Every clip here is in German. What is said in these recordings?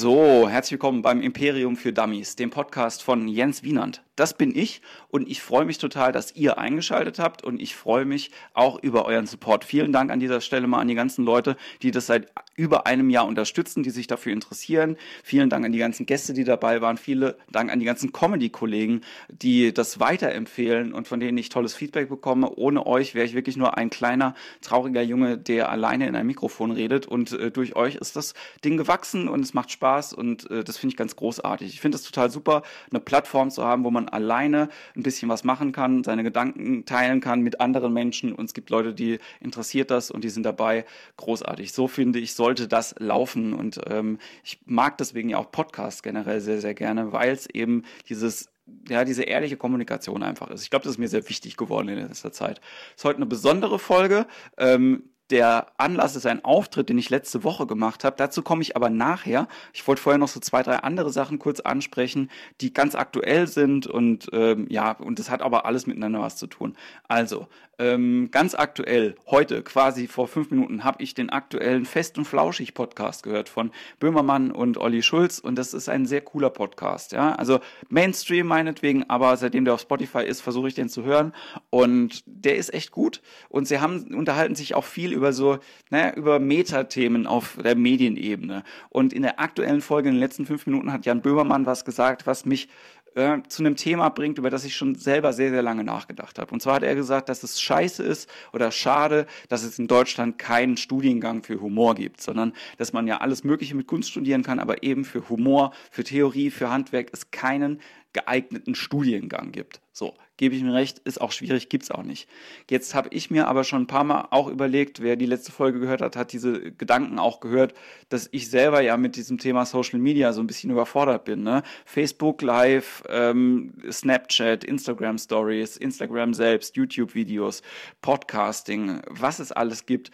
So, herzlich willkommen beim Imperium für Dummies, dem Podcast von Jens Wienand. Das bin ich und ich freue mich total, dass ihr eingeschaltet habt und ich freue mich auch über euren Support. Vielen Dank an dieser Stelle mal an die ganzen Leute, die das seit über einem Jahr unterstützen, die sich dafür interessieren. Vielen Dank an die ganzen Gäste, die dabei waren. Vielen Dank an die ganzen Comedy-Kollegen, die das weiterempfehlen und von denen ich tolles Feedback bekomme. Ohne euch wäre ich wirklich nur ein kleiner, trauriger Junge, der alleine in einem Mikrofon redet und äh, durch euch ist das Ding gewachsen und es macht Spaß und äh, das finde ich ganz großartig. Ich finde es total super, eine Plattform zu haben, wo man alleine ein bisschen was machen kann, seine Gedanken teilen kann mit anderen Menschen und es gibt Leute, die interessiert das und die sind dabei. Großartig. So finde ich, sollte das laufen und ähm, ich mag deswegen ja auch Podcasts generell sehr, sehr gerne, weil es eben dieses ja, diese ehrliche Kommunikation einfach ist. Ich glaube, das ist mir sehr wichtig geworden in letzter Zeit. Es ist heute eine besondere Folge. Ähm, der Anlass ist ein Auftritt, den ich letzte Woche gemacht habe. Dazu komme ich aber nachher. Ich wollte vorher noch so zwei, drei andere Sachen kurz ansprechen, die ganz aktuell sind und ähm, ja, und das hat aber alles miteinander was zu tun. Also, ähm, ganz aktuell, heute, quasi vor fünf Minuten, habe ich den aktuellen Fest und Flauschig Podcast gehört von Böhmermann und Olli Schulz und das ist ein sehr cooler Podcast. Ja, also Mainstream meinetwegen, aber seitdem der auf Spotify ist, versuche ich den zu hören und der ist echt gut und sie haben unterhalten sich auch viel über so, naja, über Metathemen auf der Medienebene und in der aktuellen Folge in den letzten fünf Minuten hat Jan Böhmermann was gesagt, was mich äh, zu einem Thema bringt, über das ich schon selber sehr, sehr lange nachgedacht habe. Und zwar hat er gesagt, dass es scheiße ist oder schade, dass es in Deutschland keinen Studiengang für Humor gibt, sondern dass man ja alles Mögliche mit Kunst studieren kann, aber eben für Humor, für Theorie, für Handwerk es keinen geeigneten Studiengang gibt. So, gebe ich mir recht, ist auch schwierig, gibt's auch nicht. Jetzt habe ich mir aber schon ein paar Mal auch überlegt, wer die letzte Folge gehört hat, hat diese Gedanken auch gehört, dass ich selber ja mit diesem Thema Social Media so ein bisschen überfordert bin. Ne? Facebook Live, ähm, Snapchat, Instagram Stories, Instagram selbst, YouTube-Videos, Podcasting, was es alles gibt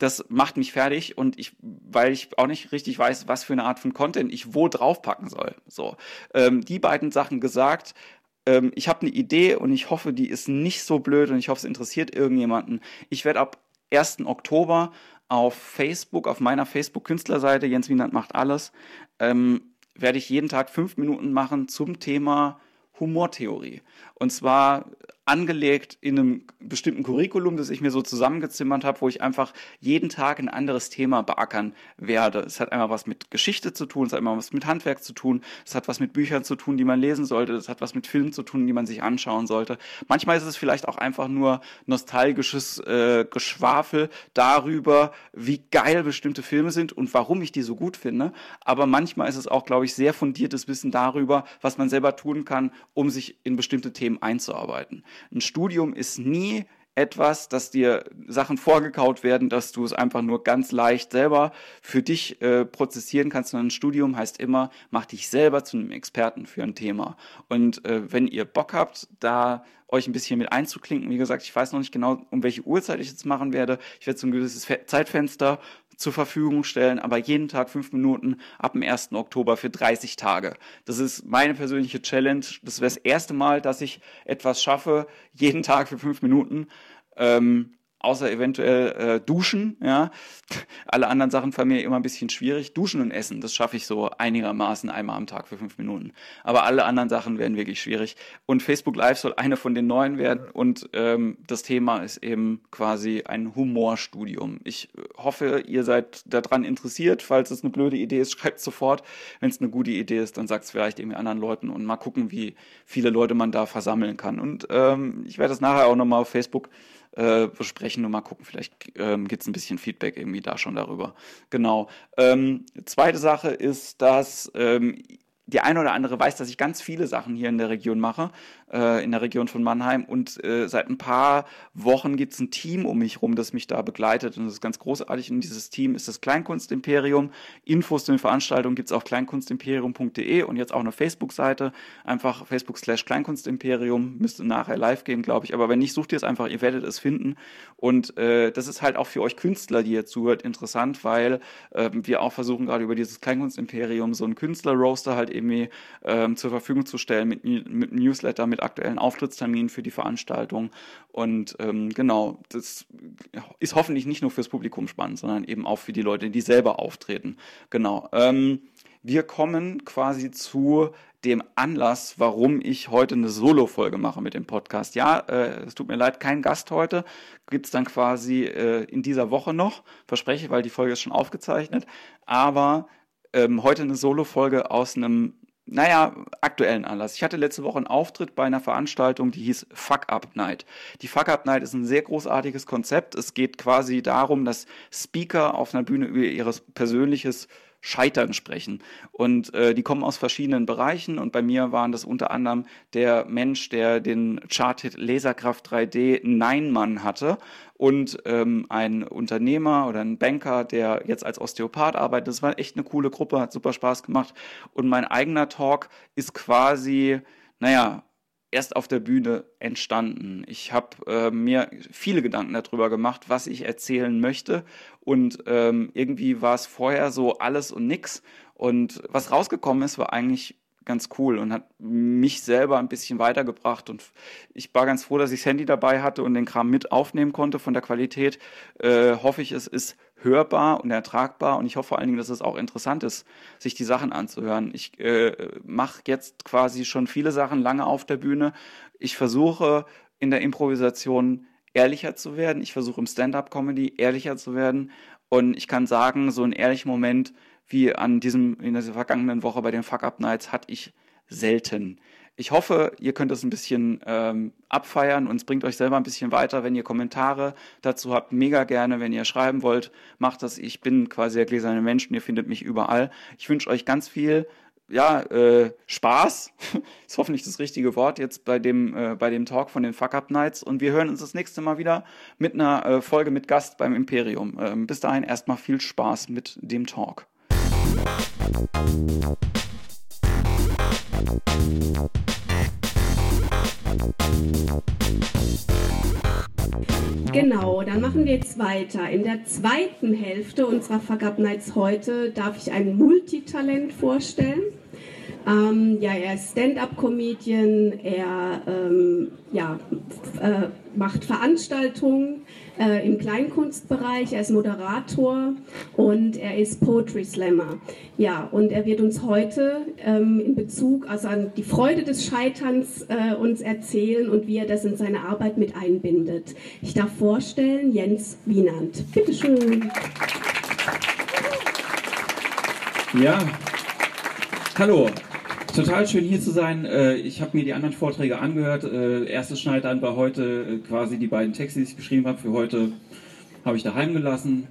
das macht mich fertig und ich, weil ich auch nicht richtig weiß, was für eine Art von Content ich wo draufpacken soll. So, ähm, die beiden Sachen gesagt. Ähm, ich habe eine Idee und ich hoffe, die ist nicht so blöd und ich hoffe, es interessiert irgendjemanden. Ich werde ab 1. Oktober auf Facebook, auf meiner Facebook-Künstlerseite, Jens Wienand macht alles, ähm, werde ich jeden Tag fünf Minuten machen zum Thema Humortheorie. Und zwar angelegt in einem bestimmten Curriculum, das ich mir so zusammengezimmert habe, wo ich einfach jeden Tag ein anderes Thema beackern werde. Es hat einmal was mit Geschichte zu tun, es hat einmal was mit Handwerk zu tun, es hat was mit Büchern zu tun, die man lesen sollte, es hat was mit Filmen zu tun, die man sich anschauen sollte. Manchmal ist es vielleicht auch einfach nur nostalgisches äh, Geschwafel darüber, wie geil bestimmte Filme sind und warum ich die so gut finde. Aber manchmal ist es auch, glaube ich, sehr fundiertes Wissen darüber, was man selber tun kann, um sich in bestimmte Themen einzuarbeiten. Ein Studium ist nie etwas, dass dir Sachen vorgekaut werden, dass du es einfach nur ganz leicht selber für dich äh, prozessieren kannst, sondern ein Studium heißt immer, mach dich selber zu einem Experten für ein Thema. Und äh, wenn ihr Bock habt, da euch ein bisschen mit einzuklinken, wie gesagt, ich weiß noch nicht genau, um welche Uhrzeit ich jetzt machen werde. Ich werde so ein gewisses Zeitfenster zur Verfügung stellen, aber jeden Tag fünf Minuten ab dem 1. Oktober für 30 Tage. Das ist meine persönliche Challenge. Das wäre das erste Mal, dass ich etwas schaffe, jeden Tag für fünf Minuten. Ähm, außer eventuell äh, duschen, ja. Alle anderen Sachen fallen mir immer ein bisschen schwierig. Duschen und essen, das schaffe ich so einigermaßen einmal am Tag für fünf Minuten. Aber alle anderen Sachen werden wirklich schwierig. Und Facebook Live soll eine von den neuen werden. Und ähm, das Thema ist eben quasi ein Humorstudium. Ich hoffe, ihr seid daran interessiert. Falls es eine blöde Idee ist, schreibt sofort. Wenn es eine gute Idee ist, dann sagt es vielleicht irgendwie anderen Leuten und mal gucken, wie viele Leute man da versammeln kann. Und ähm, ich werde das nachher auch nochmal auf Facebook äh, besprechen und mal gucken, vielleicht ähm, gibt es ein bisschen Feedback irgendwie da schon darüber. Genau. Ähm, zweite Sache ist, dass ähm, die eine oder andere weiß, dass ich ganz viele Sachen hier in der Region mache äh, in der Region von Mannheim. Und äh, seit ein paar Wochen gibt es ein Team um mich rum, das mich da begleitet. Und das ist ganz großartig. Und dieses Team ist das Kleinkunstimperium. Infos zu den Veranstaltungen gibt es auf kleinkunstimperium.de und jetzt auch eine Facebook-Seite. Einfach Facebook slash Kleinkunstimperium. Müsste nachher live gehen, glaube ich. Aber wenn nicht, sucht ihr es einfach, ihr werdet es finden. Und äh, das ist halt auch für euch Künstler, die ihr zuhört, interessant, weil äh, wir auch versuchen gerade über dieses Kleinkunstimperium so einen Künstler-Roaster halt irgendwie ähm, zur Verfügung zu stellen mit, mit Newsletter, mit aktuellen Auftrittsterminen für die Veranstaltung. Und ähm, genau, das ist hoffentlich nicht nur fürs Publikum spannend, sondern eben auch für die Leute, die selber auftreten. Genau. Ähm, wir kommen quasi zu dem Anlass, warum ich heute eine Solo-Folge mache mit dem Podcast. Ja, äh, es tut mir leid, kein Gast heute. Gibt es dann quasi äh, in dieser Woche noch. Verspreche, weil die Folge ist schon aufgezeichnet. Aber ähm, heute eine Solo-Folge aus einem naja, aktuellen Anlass. Ich hatte letzte Woche einen Auftritt bei einer Veranstaltung, die hieß Fuck Up Night. Die Fuck Up Night ist ein sehr großartiges Konzept. Es geht quasi darum, dass Speaker auf einer Bühne über ihr persönliches Scheitern sprechen. Und äh, die kommen aus verschiedenen Bereichen und bei mir waren das unter anderem der Mensch, der den Charthit Laserkraft 3D Nein-Mann hatte und ähm, ein Unternehmer oder ein Banker, der jetzt als Osteopath arbeitet. Das war echt eine coole Gruppe, hat super Spaß gemacht. Und mein eigener Talk ist quasi, naja, erst auf der Bühne entstanden. Ich habe äh, mir viele Gedanken darüber gemacht, was ich erzählen möchte. Und ähm, irgendwie war es vorher so alles und nix. Und was rausgekommen ist, war eigentlich ganz cool und hat mich selber ein bisschen weitergebracht. Und ich war ganz froh, dass ich das Handy dabei hatte und den Kram mit aufnehmen konnte von der Qualität. Äh, hoffe ich, es ist hörbar und ertragbar und ich hoffe vor allen Dingen, dass es auch interessant ist, sich die Sachen anzuhören. Ich äh, mache jetzt quasi schon viele Sachen lange auf der Bühne. Ich versuche in der Improvisation ehrlicher zu werden. Ich versuche im Stand-up-Comedy ehrlicher zu werden. Und ich kann sagen, so einen ehrlichen Moment wie an diesem, in der vergangenen Woche bei den Fuck-Up-Nights hatte ich selten. Ich hoffe, ihr könnt das ein bisschen ähm, abfeiern und es bringt euch selber ein bisschen weiter. Wenn ihr Kommentare dazu habt, mega gerne. Wenn ihr schreiben wollt, macht das. Ich bin quasi der gläserne Mensch und ihr findet mich überall. Ich wünsche euch ganz viel ja, äh, Spaß, ist hoffentlich das richtige Wort jetzt bei dem, äh, bei dem Talk von den Fuck Up Nights. Und wir hören uns das nächste Mal wieder mit einer äh, Folge mit Gast beim Imperium. Ähm, bis dahin erstmal viel Spaß mit dem Talk. Genau, dann machen wir jetzt weiter. In der zweiten Hälfte unserer Fuck Up Nights heute darf ich ein Multitalent vorstellen. Ähm, ja, er ist Stand-up-Comedian, er ähm, ja, äh, macht Veranstaltungen äh, im Kleinkunstbereich, er ist Moderator und er ist Poetry Slammer. Ja, und er wird uns heute ähm, in Bezug also an die Freude des Scheiterns äh, uns erzählen und wie er das in seine Arbeit mit einbindet. Ich darf vorstellen Jens Wienand. Bitte schön. Ja, hallo. Total schön hier zu sein. Äh, ich habe mir die anderen Vorträge angehört. Äh, erstes Schneidern war heute äh, quasi die beiden Texte, die ich geschrieben habe. Für heute habe ich daheim gelassen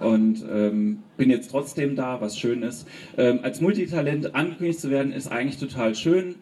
und ähm, bin jetzt trotzdem da, was schön ist. Ähm, als Multitalent angekündigt zu werden, ist eigentlich total schön.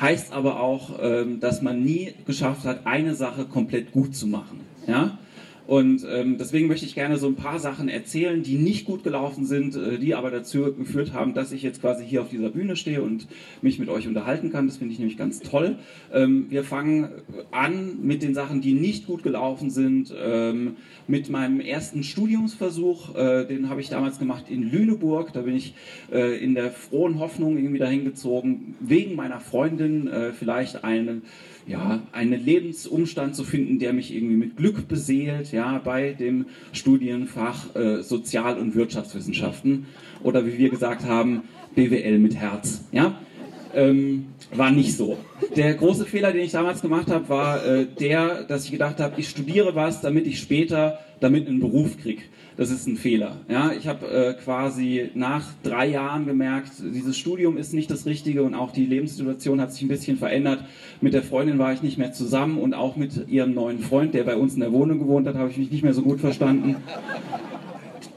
Heißt aber auch, ähm, dass man nie geschafft hat, eine Sache komplett gut zu machen. Ja? Und ähm, deswegen möchte ich gerne so ein paar Sachen erzählen, die nicht gut gelaufen sind, äh, die aber dazu geführt haben, dass ich jetzt quasi hier auf dieser Bühne stehe und mich mit euch unterhalten kann. Das finde ich nämlich ganz toll. Ähm, wir fangen an mit den Sachen, die nicht gut gelaufen sind. Ähm, mit meinem ersten Studiumsversuch, äh, den habe ich damals gemacht in Lüneburg. Da bin ich äh, in der frohen Hoffnung irgendwie dahin gezogen, wegen meiner Freundin äh, vielleicht eine ja, einen Lebensumstand zu finden, der mich irgendwie mit Glück beseelt, ja, bei dem Studienfach äh, Sozial- und Wirtschaftswissenschaften oder wie wir gesagt haben, BWL mit Herz, ja. Ähm, war nicht so. Der große Fehler, den ich damals gemacht habe, war äh, der, dass ich gedacht habe, ich studiere was, damit ich später damit einen Beruf kriege das ist ein Fehler. Ja, ich habe äh, quasi nach drei Jahren gemerkt, dieses Studium ist nicht das Richtige und auch die Lebenssituation hat sich ein bisschen verändert. Mit der Freundin war ich nicht mehr zusammen und auch mit ihrem neuen Freund, der bei uns in der Wohnung gewohnt hat, habe ich mich nicht mehr so gut verstanden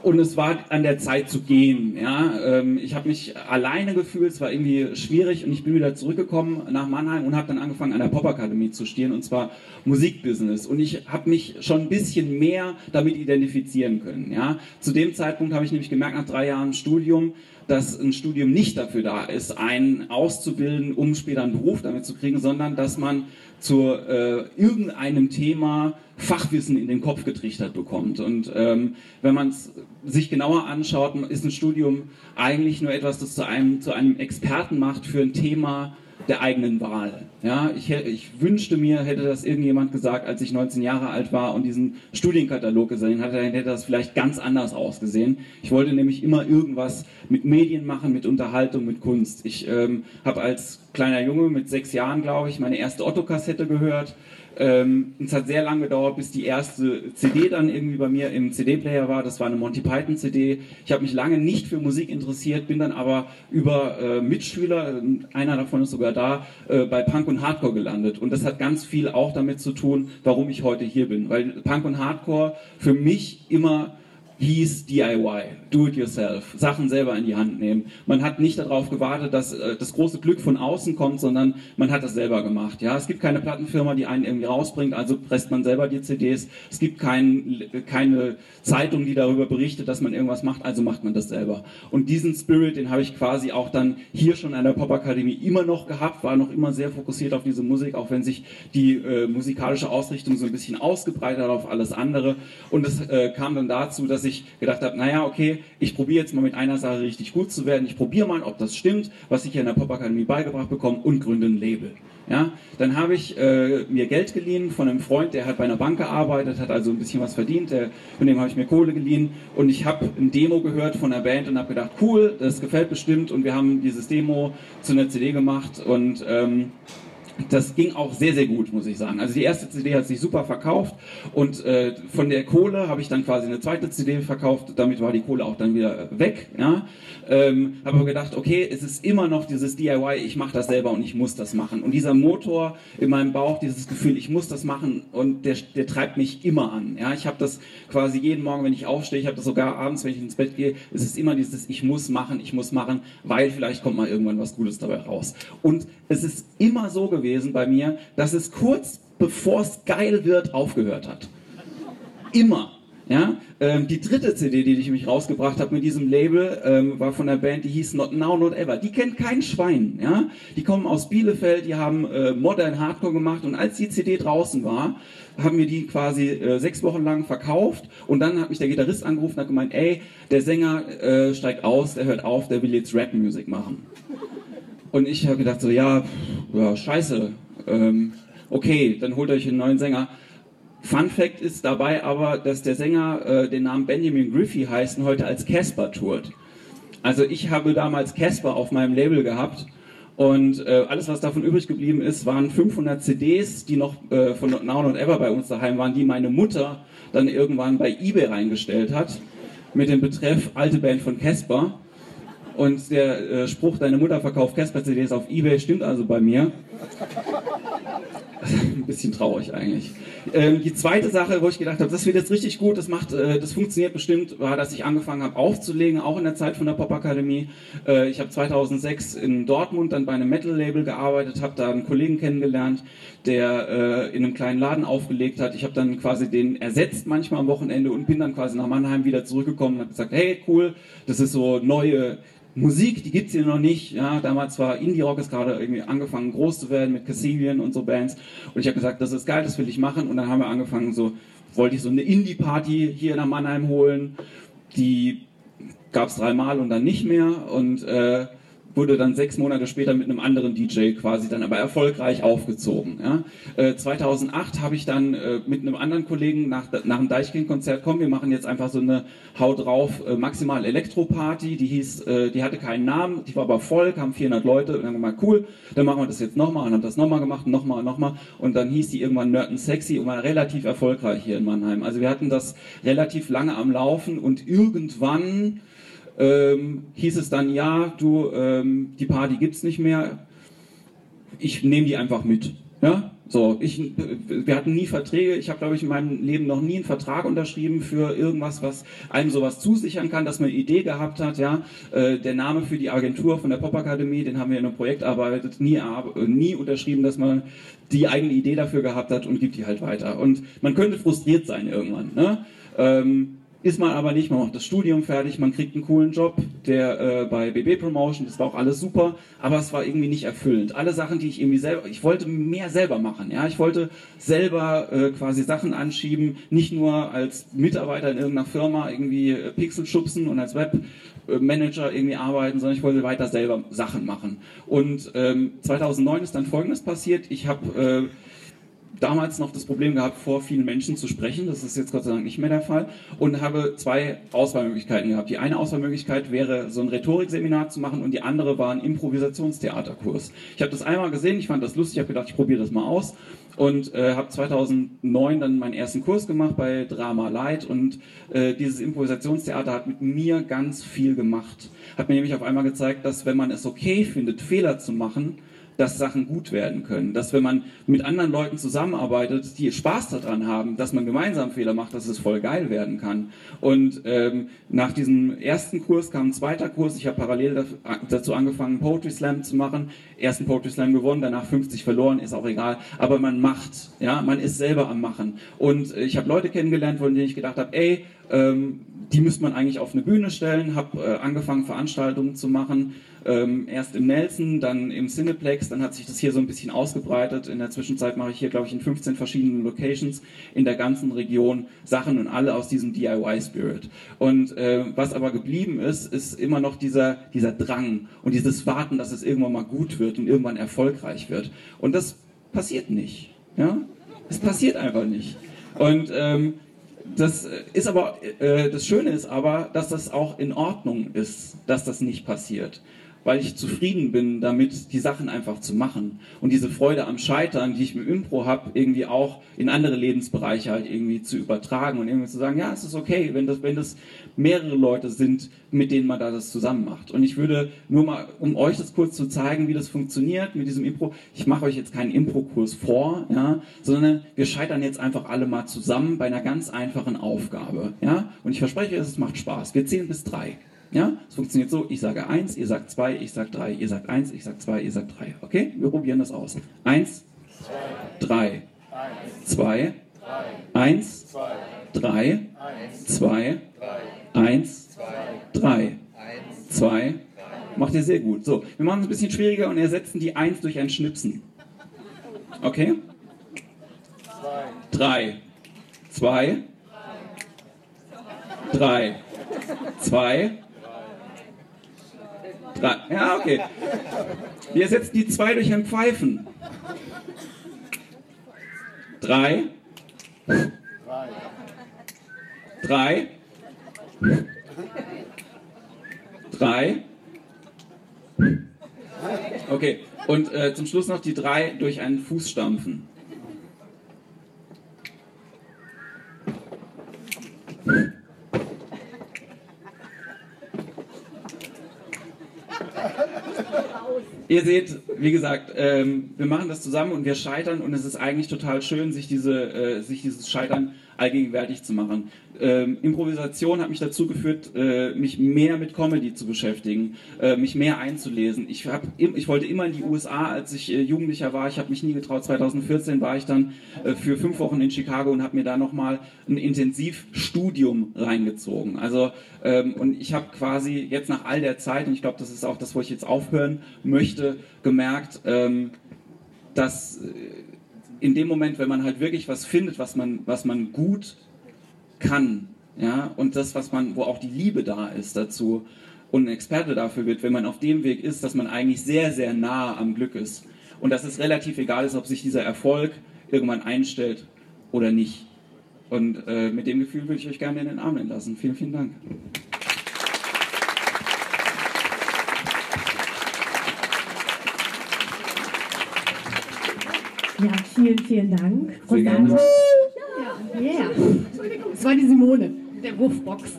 und es war an der Zeit zu gehen. Ja? Ähm, ich habe mich alleine gefühlt, es war irgendwie schwierig und ich bin wieder zurückgekommen nach Mannheim und habe dann angefangen an der Popakademie zu studieren und zwar Musikbusiness. Und ich habe mich schon ein bisschen mehr damit identifizieren können. Ja? Zu dem Zeitpunkt habe ich nämlich gemerkt, nach drei Jahren Studium, dass ein Studium nicht dafür da ist, einen auszubilden, um später einen Beruf damit zu kriegen, sondern dass man zu äh, irgendeinem Thema Fachwissen in den Kopf getrichtert bekommt. Und ähm, wenn man es sich genauer anschaut, ist ein Studium eigentlich nur etwas, das zu einem, zu einem Experten macht für ein Thema, der eigenen Wahl. Ja, ich, ich, wünschte mir, hätte das irgendjemand gesagt, als ich 19 Jahre alt war und diesen Studienkatalog gesehen hatte, dann hätte das vielleicht ganz anders ausgesehen. Ich wollte nämlich immer irgendwas mit Medien machen, mit Unterhaltung, mit Kunst. Ich ähm, habe als kleiner Junge mit sechs Jahren, glaube ich, meine erste Otto-Kassette gehört ähm, es hat sehr lange gedauert, bis die erste CD dann irgendwie bei mir im CD-Player war. Das war eine Monty Python CD. Ich habe mich lange nicht für Musik interessiert, bin dann aber über äh, Mitschüler, einer davon ist sogar da, äh, bei Punk und Hardcore gelandet. Und das hat ganz viel auch damit zu tun, warum ich heute hier bin. Weil Punk und Hardcore für mich immer hieß DIY, do it yourself, Sachen selber in die Hand nehmen. Man hat nicht darauf gewartet, dass äh, das große Glück von außen kommt, sondern man hat das selber gemacht. Ja, es gibt keine Plattenfirma, die einen irgendwie rausbringt, also presst man selber die CDs. Es gibt kein, keine Zeitung, die darüber berichtet, dass man irgendwas macht, also macht man das selber. Und diesen Spirit, den habe ich quasi auch dann hier schon an der Popakademie immer noch gehabt, war noch immer sehr fokussiert auf diese Musik, auch wenn sich die äh, musikalische Ausrichtung so ein bisschen ausgebreitet hat auf alles andere. Und es äh, kam dann dazu, dass ich ich gedacht habe, naja, okay, ich probiere jetzt mal mit einer Sache richtig gut zu werden. Ich probiere mal, ob das stimmt, was ich hier in der Popakademie beigebracht bekomme und gründe ein Label. Ja, dann habe ich äh, mir Geld geliehen von einem Freund, der hat bei einer Bank gearbeitet, hat also ein bisschen was verdient, der, von dem habe ich mir Kohle geliehen und ich habe ein Demo gehört von der Band und habe gedacht, cool, das gefällt bestimmt und wir haben dieses Demo zu einer CD gemacht und ähm, das ging auch sehr, sehr gut, muss ich sagen. Also die erste CD hat sich super verkauft und äh, von der Kohle habe ich dann quasi eine zweite CD verkauft. Damit war die Kohle auch dann wieder weg. Ja? Ähm, habe aber gedacht, okay, es ist immer noch dieses DIY, ich mache das selber und ich muss das machen. Und dieser Motor in meinem Bauch, dieses Gefühl, ich muss das machen und der, der treibt mich immer an. Ja? Ich habe das quasi jeden Morgen, wenn ich aufstehe, ich habe das sogar abends, wenn ich ins Bett gehe, es ist immer dieses, ich muss machen, ich muss machen, weil vielleicht kommt mal irgendwann was Gutes dabei raus. Und es ist immer so gewesen, gewesen bei mir, dass es kurz bevor es geil wird, aufgehört hat. Immer. Ja, ähm, die dritte CD, die ich mich rausgebracht habe mit diesem Label, ähm, war von der Band, die hieß Not Now Not Ever. Die kennt kein Schwein. Ja, die kommen aus Bielefeld, die haben äh, Modern Hardcore gemacht und als die CD draußen war, haben wir die quasi äh, sechs Wochen lang verkauft und dann hat mich der Gitarrist angerufen und hat gemeint, ey, der Sänger äh, steigt aus, der hört auf, der will jetzt Rap-Musik machen. Und ich habe gedacht so, ja, ja scheiße, ähm, okay, dann holt euch einen neuen Sänger. Fun Fact ist dabei aber, dass der Sänger äh, den Namen Benjamin Griffey heißt und heute als Casper tourt. Also ich habe damals Casper auf meinem Label gehabt und äh, alles, was davon übrig geblieben ist, waren 500 CDs, die noch äh, von Now Not Ever bei uns daheim waren, die meine Mutter dann irgendwann bei eBay reingestellt hat mit dem Betreff alte Band von Casper. Und der äh, Spruch, deine Mutter verkauft Casper-CDs auf Ebay, stimmt also bei mir. Ein bisschen traurig eigentlich. Ähm, die zweite Sache, wo ich gedacht habe, das wird jetzt richtig gut, das macht, äh, das funktioniert bestimmt, war, dass ich angefangen habe aufzulegen, auch in der Zeit von der Popakademie. Äh, ich habe 2006 in Dortmund dann bei einem Metal-Label gearbeitet, habe da einen Kollegen kennengelernt, der äh, in einem kleinen Laden aufgelegt hat. Ich habe dann quasi den ersetzt manchmal am Wochenende und bin dann quasi nach Mannheim wieder zurückgekommen und habe gesagt, hey cool, das ist so neue Musik, die gibt's hier noch nicht. Ja, damals war Indie Rock ist gerade irgendwie angefangen groß zu werden mit Cassilian und so Bands. Und ich habe gesagt, das ist geil, das will ich machen. Und dann haben wir angefangen, so wollte ich so eine Indie Party hier nach Mannheim holen. Die gab's dreimal und dann nicht mehr. Und äh, wurde dann sechs Monate später mit einem anderen DJ quasi dann aber erfolgreich aufgezogen. Ja. Äh, 2008 habe ich dann äh, mit einem anderen Kollegen nach, nach dem Deichkind-Konzert, komm, wir machen jetzt einfach so eine Haut drauf äh, maximal Elektro-Party, die hieß, äh, die hatte keinen Namen, die war aber voll, kamen 400 Leute und dann haben wir mal cool, dann machen wir das jetzt nochmal und haben das nochmal gemacht, nochmal, nochmal und dann hieß die irgendwann Nerd Sexy und war relativ erfolgreich hier in Mannheim. Also wir hatten das relativ lange am Laufen und irgendwann ähm, hieß es dann, ja, du, ähm, die Party gibt's nicht mehr, ich nehme die einfach mit. Ja, so, ich, wir hatten nie Verträge. Ich habe, glaube ich, in meinem Leben noch nie einen Vertrag unterschrieben für irgendwas, was einem sowas zusichern kann, dass man eine Idee gehabt hat. Ja, äh, der Name für die Agentur von der Popakademie, den haben wir in einem Projekt arbeitet, nie, nie unterschrieben, dass man die eigene Idee dafür gehabt hat und gibt die halt weiter. Und man könnte frustriert sein irgendwann. Ne? Ähm, ist man aber nicht, man macht das Studium fertig, man kriegt einen coolen Job, der äh, bei BB Promotion, das war auch alles super, aber es war irgendwie nicht erfüllend. Alle Sachen, die ich irgendwie selber, ich wollte mehr selber machen, ja, ich wollte selber äh, quasi Sachen anschieben, nicht nur als Mitarbeiter in irgendeiner Firma irgendwie äh, Pixel schubsen und als Webmanager irgendwie arbeiten, sondern ich wollte weiter selber Sachen machen. Und ähm, 2009 ist dann Folgendes passiert, ich habe äh, damals noch das Problem gehabt, vor vielen Menschen zu sprechen. Das ist jetzt Gott sei Dank nicht mehr der Fall. Und habe zwei Auswahlmöglichkeiten gehabt. Die eine Auswahlmöglichkeit wäre, so ein Rhetorikseminar zu machen und die andere war ein Improvisationstheaterkurs. Ich habe das einmal gesehen, ich fand das lustig, ich habe gedacht, ich probiere das mal aus und äh, habe 2009 dann meinen ersten Kurs gemacht bei Drama Light und äh, dieses Improvisationstheater hat mit mir ganz viel gemacht. Hat mir nämlich auf einmal gezeigt, dass wenn man es okay findet, Fehler zu machen, dass Sachen gut werden können. Dass wenn man mit anderen Leuten zusammenarbeitet, die Spaß daran haben, dass man gemeinsam Fehler macht, dass es voll geil werden kann. Und ähm, nach diesem ersten Kurs kam ein zweiter Kurs. Ich habe parallel dazu angefangen, Poetry Slam zu machen. Ersten Poetry Slam gewonnen, danach 50 verloren, ist auch egal. Aber man macht, ja, man ist selber am Machen. Und äh, ich habe Leute kennengelernt, von denen ich gedacht habe, ey, ähm, die müsste man eigentlich auf eine Bühne stellen, habe äh, angefangen Veranstaltungen zu machen, ähm, erst im Nelson, dann im Cineplex, dann hat sich das hier so ein bisschen ausgebreitet. In der Zwischenzeit mache ich hier, glaube ich, in 15 verschiedenen Locations in der ganzen Region Sachen und alle aus diesem DIY-Spirit. Und äh, was aber geblieben ist, ist immer noch dieser, dieser Drang und dieses Warten, dass es irgendwann mal gut wird und irgendwann erfolgreich wird. Und das passiert nicht. Ja? Es passiert einfach nicht. Und ähm, das ist aber, äh, das Schöne ist aber, dass das auch in Ordnung ist, dass das nicht passiert weil ich zufrieden bin damit, die Sachen einfach zu machen. Und diese Freude am Scheitern, die ich mit Impro habe, irgendwie auch in andere Lebensbereiche halt irgendwie zu übertragen und irgendwie zu sagen, ja, es ist okay, wenn das, wenn das mehrere Leute sind, mit denen man da das zusammen macht. Und ich würde nur mal, um euch das kurz zu zeigen, wie das funktioniert mit diesem Impro, ich mache euch jetzt keinen Impro-Kurs vor, ja, sondern wir scheitern jetzt einfach alle mal zusammen bei einer ganz einfachen Aufgabe, ja. Und ich verspreche, es macht Spaß. Wir zählen bis drei. Ja, es funktioniert so, ich sage 1, ihr sagt 2, ich sage 3, ihr sagt 1, ich sage 2, ihr sagt 3. Okay, wir probieren das aus. 1, 3, 2, 1, 3, 2, 1, 3, 2. Macht ihr sehr gut. So, wir machen es ein bisschen schwieriger und ersetzen die 1 durch ein Schnipsen. Okay? 3, 2, 3, 2, Drei. Ja, okay. Wir setzen die zwei durch ein Pfeifen. Drei. Drei. Drei. Okay. Und äh, zum Schluss noch die drei durch einen Fuß stampfen. Ihr seht, wie gesagt, ähm, wir machen das zusammen und wir scheitern und es ist eigentlich total schön, sich, diese, äh, sich dieses Scheitern allgegenwärtig zu machen. Ähm, Improvisation hat mich dazu geführt, äh, mich mehr mit Comedy zu beschäftigen, äh, mich mehr einzulesen. Ich, hab, ich wollte immer in die USA, als ich äh, Jugendlicher war. Ich habe mich nie getraut. 2014 war ich dann äh, für fünf Wochen in Chicago und habe mir da nochmal ein Intensivstudium reingezogen. Also ähm, und ich habe quasi jetzt nach all der Zeit, und ich glaube, das ist auch das, wo ich jetzt aufhören möchte, gemerkt, ähm, dass äh, in dem Moment, wenn man halt wirklich was findet, was man, was man gut kann, ja, und das, was man, wo auch die Liebe da ist dazu und ein Experte dafür wird, wenn man auf dem Weg ist, dass man eigentlich sehr, sehr nah am Glück ist. Und dass es relativ egal ist, ob sich dieser Erfolg irgendwann einstellt oder nicht. Und äh, mit dem Gefühl würde ich euch gerne in den Arm entlassen. Vielen, vielen Dank. Ja, vielen, vielen Dank. Sehr gerne. Ja, yeah. Das war die Simone, der Wurfbox.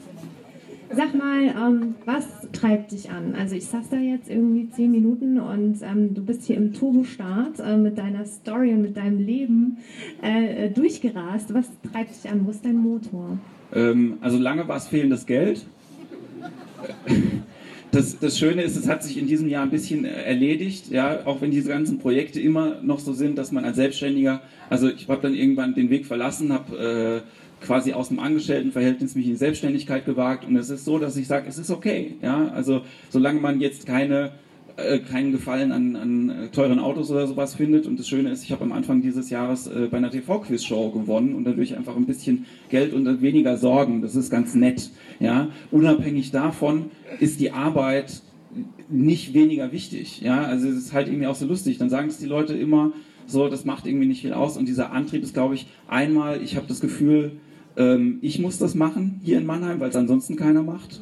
Sag mal, ähm, was treibt dich an? Also ich saß da jetzt irgendwie zehn Minuten und ähm, du bist hier im Turbostart äh, mit deiner Story und mit deinem Leben äh durchgerast. Was treibt dich an? Wo ist dein Motor? Ähm, also lange war es fehlendes Geld das, das Schöne ist, es hat sich in diesem Jahr ein bisschen äh, erledigt, ja, auch wenn diese ganzen Projekte immer noch so sind, dass man als Selbstständiger, also ich habe dann irgendwann den Weg verlassen, habe äh, quasi aus dem Angestelltenverhältnis mich in die Selbstständigkeit gewagt und es ist so, dass ich sage, es ist okay. Ja? Also solange man jetzt keine äh, keinen Gefallen an, an, äh, teuren Autos oder sowas findet. Und das Schöne ist, ich habe am Anfang dieses Jahres äh, bei einer TV-Quiz-Show gewonnen und dadurch einfach ein bisschen Geld und weniger Sorgen. Das ist ganz nett. Ja? Unabhängig davon ist die Arbeit nicht weniger wichtig. Ja? Also es ist halt irgendwie auch so lustig. Dann sagen es die Leute immer so, das macht irgendwie nicht viel aus. Und dieser Antrieb ist, glaube ich, einmal, ich habe das Gefühl, ähm, ich muss das machen hier in Mannheim, weil es ansonsten keiner macht.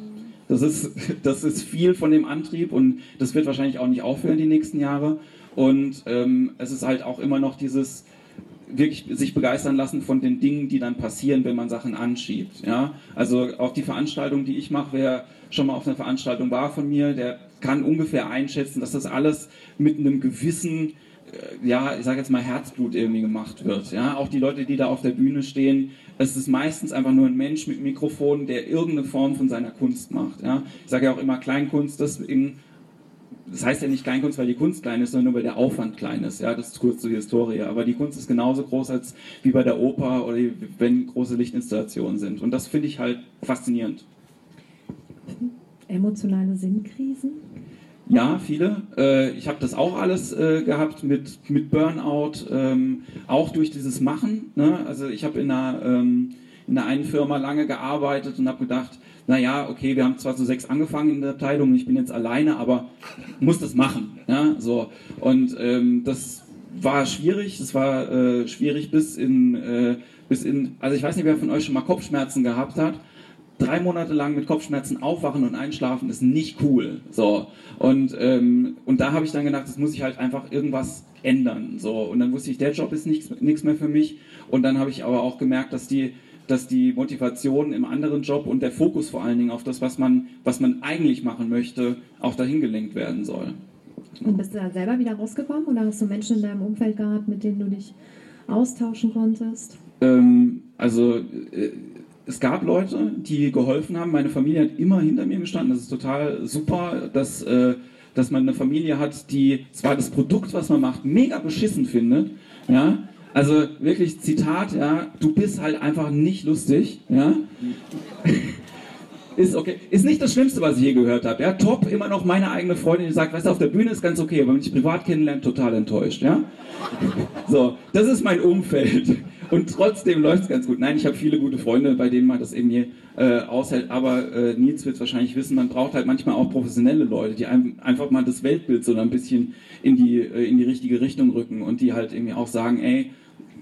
Das ist, das ist viel von dem Antrieb und das wird wahrscheinlich auch nicht aufhören die nächsten Jahre. Und ähm, es ist halt auch immer noch dieses wirklich sich begeistern lassen von den Dingen, die dann passieren, wenn man Sachen anschiebt. Ja? Also auch die Veranstaltung, die ich mache, wer schon mal auf einer Veranstaltung war von mir, der kann ungefähr einschätzen, dass das alles mit einem gewissen ja, ich sage jetzt mal Herzblut irgendwie gemacht wird. Ja, auch die Leute, die da auf der Bühne stehen, es ist meistens einfach nur ein Mensch mit Mikrofon, der irgendeine Form von seiner Kunst macht. Ja, ich sage ja auch immer Kleinkunst, deswegen, das heißt ja nicht Kleinkunst, weil die Kunst klein ist, sondern nur weil der Aufwand klein ist. Ja, das ist kurz zur Historie. Aber die Kunst ist genauso groß als wie bei der Oper oder wenn große Lichtinstallationen sind. Und das finde ich halt faszinierend. Emotionale Sinnkrisen? Ja, viele. Äh, ich habe das auch alles äh, gehabt mit, mit Burnout, ähm, auch durch dieses Machen. Ne? Also ich habe in einer, ähm, in einer einen Firma lange gearbeitet und habe gedacht, naja, okay, wir haben zwar zu sechs angefangen in der Abteilung, ich bin jetzt alleine, aber muss das machen. Ja? So. Und ähm, das war schwierig, das war äh, schwierig bis in, äh, bis in, also ich weiß nicht, wer von euch schon mal Kopfschmerzen gehabt hat drei Monate lang mit Kopfschmerzen aufwachen und einschlafen ist nicht cool. So. Und, ähm, und da habe ich dann gedacht, das muss ich halt einfach irgendwas ändern. So. Und dann wusste ich, der Job ist nichts mehr für mich. Und dann habe ich aber auch gemerkt, dass die, dass die Motivation im anderen Job und der Fokus vor allen Dingen auf das, was man, was man eigentlich machen möchte, auch dahin gelenkt werden soll. Und bist du da selber wieder rausgekommen oder hast du Menschen in deinem Umfeld gehabt, mit denen du dich austauschen konntest? Ähm, also äh, es gab Leute, die geholfen haben. Meine Familie hat immer hinter mir gestanden. Das ist total super, dass, äh, dass man eine Familie hat, die zwar das Produkt, was man macht, mega beschissen findet. Ja? Also wirklich Zitat, ja, du bist halt einfach nicht lustig. Ja? ist okay. Ist nicht das Schlimmste, was ich je gehört habe. Ja, top, immer noch meine eigene Freundin, die sagt, weißt du, auf der Bühne ist ganz okay, aber wenn ich privat kennenlernt, total enttäuscht. Ja? So, das ist mein Umfeld. Und trotzdem läuft es ganz gut. Nein, ich habe viele gute Freunde, bei denen man das eben hier äh, aushält. Aber äh, Nils wird wahrscheinlich wissen, man braucht halt manchmal auch professionelle Leute, die einem einfach mal das Weltbild so ein bisschen in die, äh, in die richtige Richtung rücken und die halt irgendwie auch sagen, ey,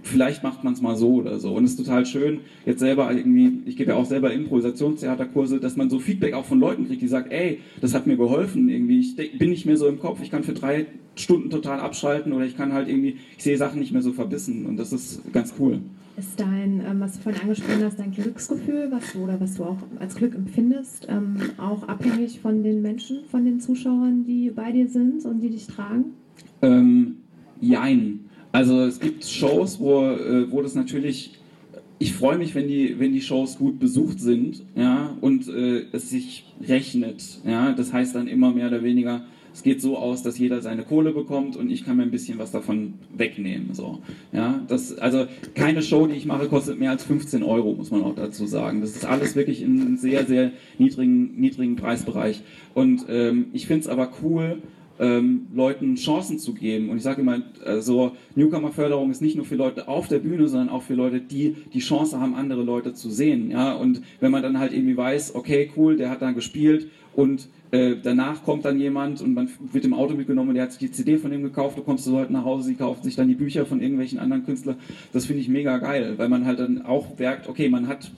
vielleicht macht man es mal so oder so. Und es ist total schön, jetzt selber irgendwie, ich gebe ja auch selber Improvisationstheaterkurse, dass man so Feedback auch von Leuten kriegt, die sagen, ey, das hat mir geholfen, irgendwie, ich bin nicht mehr so im Kopf, ich kann für drei Stunden total abschalten oder ich kann halt irgendwie, ich sehe Sachen nicht mehr so verbissen und das ist ganz cool. Ist dein, ähm, was du vorhin angesprochen hast, dein Glücksgefühl, was du oder was du auch als Glück empfindest, ähm, auch abhängig von den Menschen, von den Zuschauern, die bei dir sind und die dich tragen? Ähm, jein. Also es gibt Shows, wo, äh, wo das natürlich ich freue mich, wenn die, wenn die Shows gut besucht sind, ja, und äh, es sich rechnet, ja. Das heißt dann immer mehr oder weniger, es geht so aus, dass jeder seine Kohle bekommt und ich kann mir ein bisschen was davon wegnehmen, so, ja. Das, also keine Show, die ich mache, kostet mehr als 15 Euro, muss man auch dazu sagen. Das ist alles wirklich in einem sehr, sehr niedrigen, niedrigen Preisbereich. Und ähm, ich finde es aber cool, ähm, Leuten Chancen zu geben. Und ich sage immer, also Newcomer-Förderung ist nicht nur für Leute auf der Bühne, sondern auch für Leute, die die Chance haben, andere Leute zu sehen. Ja? Und wenn man dann halt irgendwie weiß, okay, cool, der hat dann gespielt und äh, danach kommt dann jemand und man wird im Auto mitgenommen und der hat sich die CD von dem gekauft, du kommst zu Leuten nach Hause, sie kaufen sich dann die Bücher von irgendwelchen anderen Künstlern. Das finde ich mega geil, weil man halt dann auch merkt, okay, man hat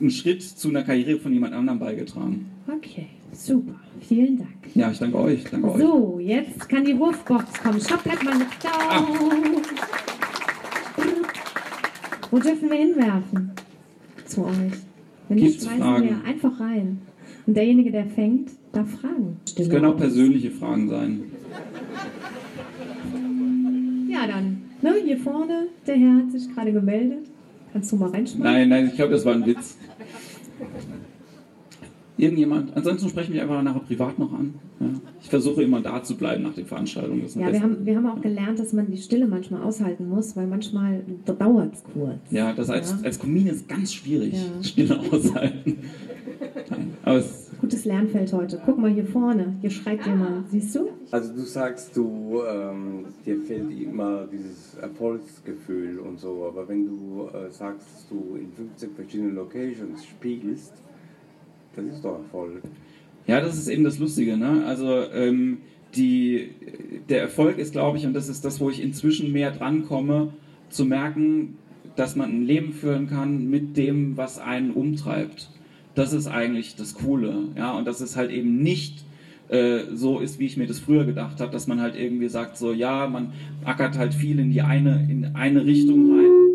einen Schritt zu einer Karriere von jemand anderem beigetragen. Okay, super. Vielen Dank. Ja, ich danke euch. Danke euch. So, jetzt kann die Wurfbox kommen. Stopp, bleib mal nicht da. Ah. Wo dürfen wir hinwerfen? Zu euch. Wenn nicht, schmeißen Fragen? wir einfach rein. Und derjenige, der fängt, darf fragen. Es können auch persönliche Fragen sein. Ja, dann. Ne, hier vorne, der Herr hat sich gerade gemeldet. Kannst du mal reinschmeißen? Nein, nein, ich glaube, das war ein Witz. Irgendjemand? Ansonsten sprechen wir einfach nachher privat noch an. Ja. Ich versuche immer da zu bleiben nach den Veranstaltungen. Ja, wir haben, wir haben auch gelernt, dass man die Stille manchmal aushalten muss, weil manchmal dauert es kurz. Ja, das als, ja. als Comedian ist ganz schwierig, ja. Stille aushalten. Aber es Gutes Lernfeld heute. Guck mal hier vorne, hier schreit jemand. Siehst du? Also du sagst, du ähm, dir fehlt immer dieses Erfolgsgefühl und so, aber wenn du äh, sagst, dass du in 15 verschiedenen Locations spielst, das ist doch Erfolg. Ja, das ist eben das Lustige. Ne? Also ähm, die, der Erfolg ist, glaube ich, und das ist das, wo ich inzwischen mehr drankomme, zu merken, dass man ein Leben führen kann mit dem, was einen umtreibt. Das ist eigentlich das Coole. Ja? Und dass es halt eben nicht äh, so ist, wie ich mir das früher gedacht habe, dass man halt irgendwie sagt, so ja, man ackert halt viel in die eine, in eine Richtung rein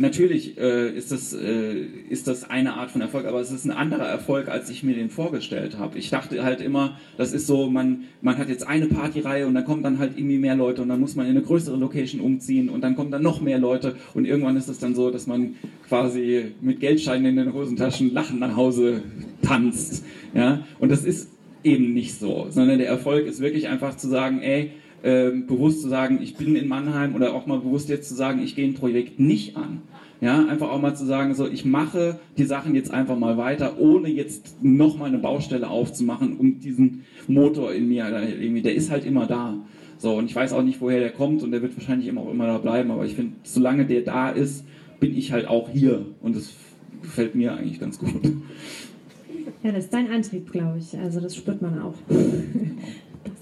Natürlich äh, ist, das, äh, ist das eine Art von Erfolg, aber es ist ein anderer Erfolg, als ich mir den vorgestellt habe. Ich dachte halt immer, das ist so, man, man hat jetzt eine Partyreihe und dann kommen dann halt irgendwie mehr Leute und dann muss man in eine größere Location umziehen und dann kommen dann noch mehr Leute und irgendwann ist es dann so, dass man quasi mit Geldscheinen in den Hosentaschen lachend nach Hause tanzt. Ja? Und das ist eben nicht so, sondern der Erfolg ist wirklich einfach zu sagen, ey, ähm, bewusst zu sagen, ich bin in Mannheim oder auch mal bewusst jetzt zu sagen, ich gehe ein Projekt nicht an. Ja, einfach auch mal zu sagen, so, ich mache die Sachen jetzt einfach mal weiter, ohne jetzt nochmal eine Baustelle aufzumachen, um diesen Motor in mir, irgendwie, der ist halt immer da. So, und ich weiß auch nicht, woher der kommt und der wird wahrscheinlich immer auch immer da bleiben, aber ich finde, solange der da ist, bin ich halt auch hier und das gefällt mir eigentlich ganz gut. Ja, das ist dein Antrieb, glaube ich. Also das spürt man auch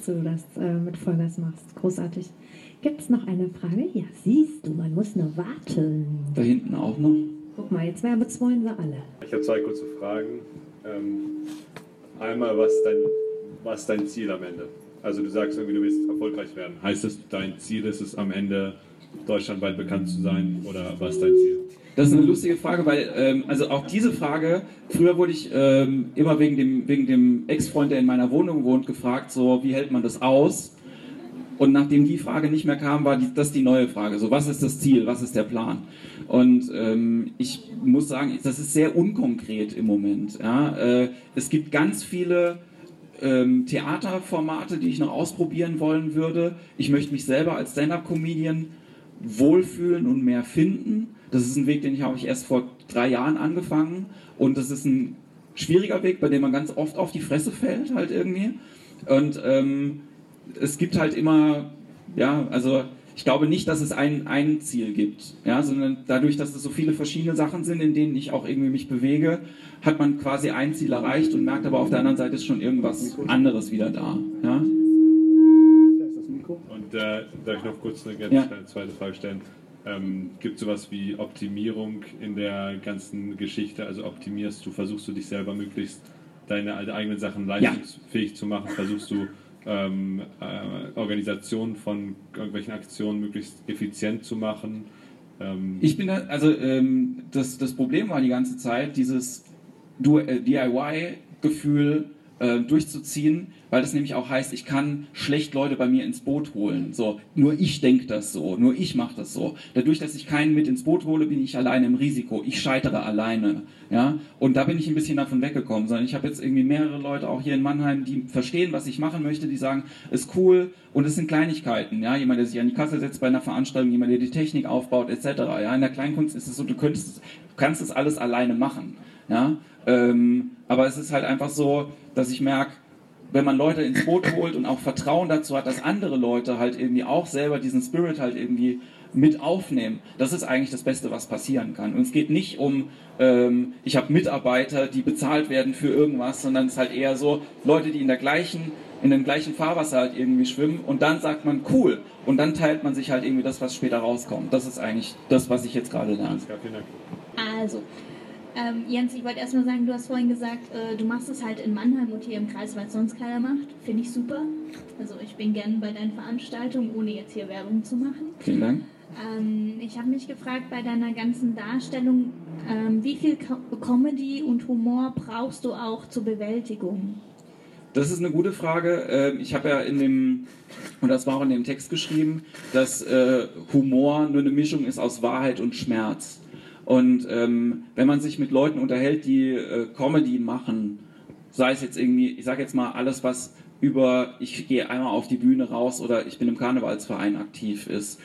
dass du das äh, mit Vollgas machst. Großartig. Gibt es noch eine Frage? Ja, siehst du, man muss nur warten. Da hinten auch noch. Guck mal, jetzt werbezwollen wir alle. Ich habe zwei kurze Fragen. Ähm, einmal, was dein, was dein Ziel am Ende? Also du sagst irgendwie, du willst erfolgreich werden. Heißt das, dein Ziel ist es am Ende, deutschlandweit bekannt zu sein oder was ist dein Ziel? Das ist eine lustige Frage, weil ähm, also auch diese Frage, früher wurde ich ähm, immer wegen dem, wegen dem Ex-Freund, der in meiner Wohnung wohnt, gefragt, so wie hält man das aus? Und nachdem die Frage nicht mehr kam, war die, das die neue Frage. So, was ist das Ziel? Was ist der Plan? Und ähm, ich muss sagen, das ist sehr unkonkret im Moment. Ja? Äh, es gibt ganz viele ähm, Theaterformate, die ich noch ausprobieren wollen würde. Ich möchte mich selber als Stand-up-Comedian wohlfühlen und mehr finden. Das ist ein Weg, den ich habe ich erst vor drei Jahren angefangen und das ist ein schwieriger Weg, bei dem man ganz oft auf die Fresse fällt halt irgendwie. Und ähm, es gibt halt immer, ja, also ich glaube nicht, dass es ein, ein Ziel gibt, ja, sondern dadurch, dass es so viele verschiedene Sachen sind, in denen ich auch irgendwie mich bewege, hat man quasi ein Ziel erreicht und merkt aber auf der anderen Seite ist schon irgendwas anderes wieder da. Ja. Und äh, darf ich noch kurz eine ganz ja. zweite Frage stellen? Ähm, Gibt es sowas wie Optimierung in der ganzen Geschichte? Also optimierst du, versuchst du dich selber möglichst deine eigenen Sachen leistungsfähig ja. zu machen? Versuchst du ähm, äh, Organisation von irgendwelchen Aktionen möglichst effizient zu machen? Ähm ich bin da, also ähm, das, das Problem war die ganze Zeit dieses DIY-Gefühl, äh, durchzuziehen, weil das nämlich auch heißt, ich kann schlecht Leute bei mir ins Boot holen. So, nur ich denke das so, nur ich mache das so. Dadurch, dass ich keinen mit ins Boot hole, bin ich alleine im Risiko. Ich scheitere alleine. Ja? Und da bin ich ein bisschen davon weggekommen, sondern ich habe jetzt irgendwie mehrere Leute auch hier in Mannheim, die verstehen, was ich machen möchte, die sagen, ist cool und es sind Kleinigkeiten. Ja? Jemand, der sich an die Kasse setzt bei einer Veranstaltung, jemand, der die Technik aufbaut, etc. Ja? In der Kleinkunst ist es so, du könntest, kannst es alles alleine machen. Ja? Ähm, aber es ist halt einfach so, dass ich merke, wenn man Leute ins Boot holt und auch Vertrauen dazu hat, dass andere Leute halt irgendwie auch selber diesen Spirit halt irgendwie mit aufnehmen, das ist eigentlich das Beste, was passieren kann. Und es geht nicht um, ähm, ich habe Mitarbeiter, die bezahlt werden für irgendwas, sondern es ist halt eher so, Leute, die in der gleichen, in dem gleichen Fahrwasser halt irgendwie schwimmen und dann sagt man cool und dann teilt man sich halt irgendwie das, was später rauskommt. Das ist eigentlich das, was ich jetzt gerade lerne. Also, ähm, Jens, ich wollte erstmal sagen, du hast vorhin gesagt, äh, du machst es halt in Mannheim und hier im Kreis, weil es sonst keiner macht. Finde ich super. Also ich bin gern bei deinen Veranstaltungen, ohne jetzt hier Werbung zu machen. Vielen Dank. Ähm, ich habe mich gefragt bei deiner ganzen Darstellung, ähm, wie viel Co Comedy und Humor brauchst du auch zur Bewältigung? Das ist eine gute Frage. Ähm, ich habe ja in dem, und das war auch in dem Text geschrieben, dass äh, Humor nur eine Mischung ist aus Wahrheit und Schmerz. Und ähm, wenn man sich mit Leuten unterhält, die äh, Comedy machen, sei es jetzt irgendwie, ich sage jetzt mal alles, was über, ich gehe einmal auf die Bühne raus oder ich bin im Karnevalsverein aktiv ist,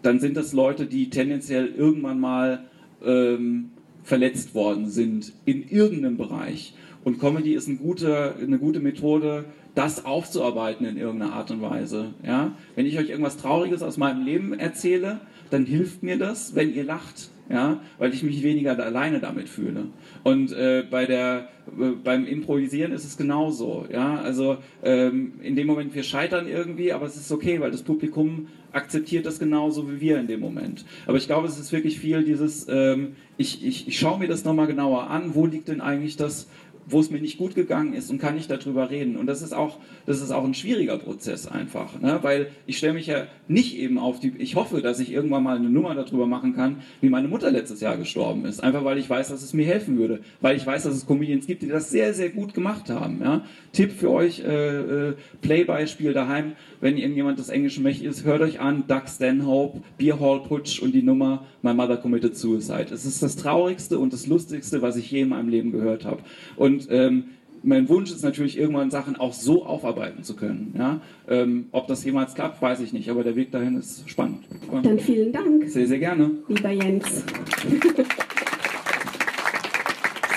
dann sind das Leute, die tendenziell irgendwann mal ähm, verletzt worden sind in irgendeinem Bereich. Und Comedy ist eine gute, eine gute Methode, das aufzuarbeiten in irgendeiner Art und Weise. Ja? Wenn ich euch irgendwas Trauriges aus meinem Leben erzähle, dann hilft mir das, wenn ihr lacht ja, weil ich mich weniger alleine damit fühle. Und äh, bei der, äh, beim Improvisieren ist es genauso, ja, also ähm, in dem Moment wir scheitern irgendwie, aber es ist okay, weil das Publikum akzeptiert das genauso wie wir in dem Moment. Aber ich glaube, es ist wirklich viel dieses, ähm, ich, ich, ich schaue mir das nochmal genauer an, wo liegt denn eigentlich das, wo es mir nicht gut gegangen ist und kann ich darüber reden. Und das ist auch, das ist auch ein schwieriger Prozess einfach, ne? weil ich stelle mich ja nicht eben auf die, ich hoffe, dass ich irgendwann mal eine Nummer darüber machen kann, wie meine Mutter letztes Jahr gestorben ist. Einfach weil ich weiß, dass es mir helfen würde. Weil ich weiß, dass es Comedians gibt, die das sehr, sehr gut gemacht haben. Ja? Tipp für euch, äh, äh, Playbeispiel daheim, wenn irgendjemand des Englischen mächtig ist, hört euch an, Doug Stanhope, Beer Hall Putsch und die Nummer My Mother Committed Suicide. Es ist das Traurigste und das Lustigste, was ich je in meinem Leben gehört habe. Und ähm, mein Wunsch ist natürlich, irgendwann Sachen auch so aufarbeiten zu können. Ja? Ähm, ob das jemals klappt, weiß ich nicht, aber der Weg dahin ist spannend. Und Dann vielen Dank. Sehr, sehr gerne. Lieber Jens.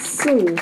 so.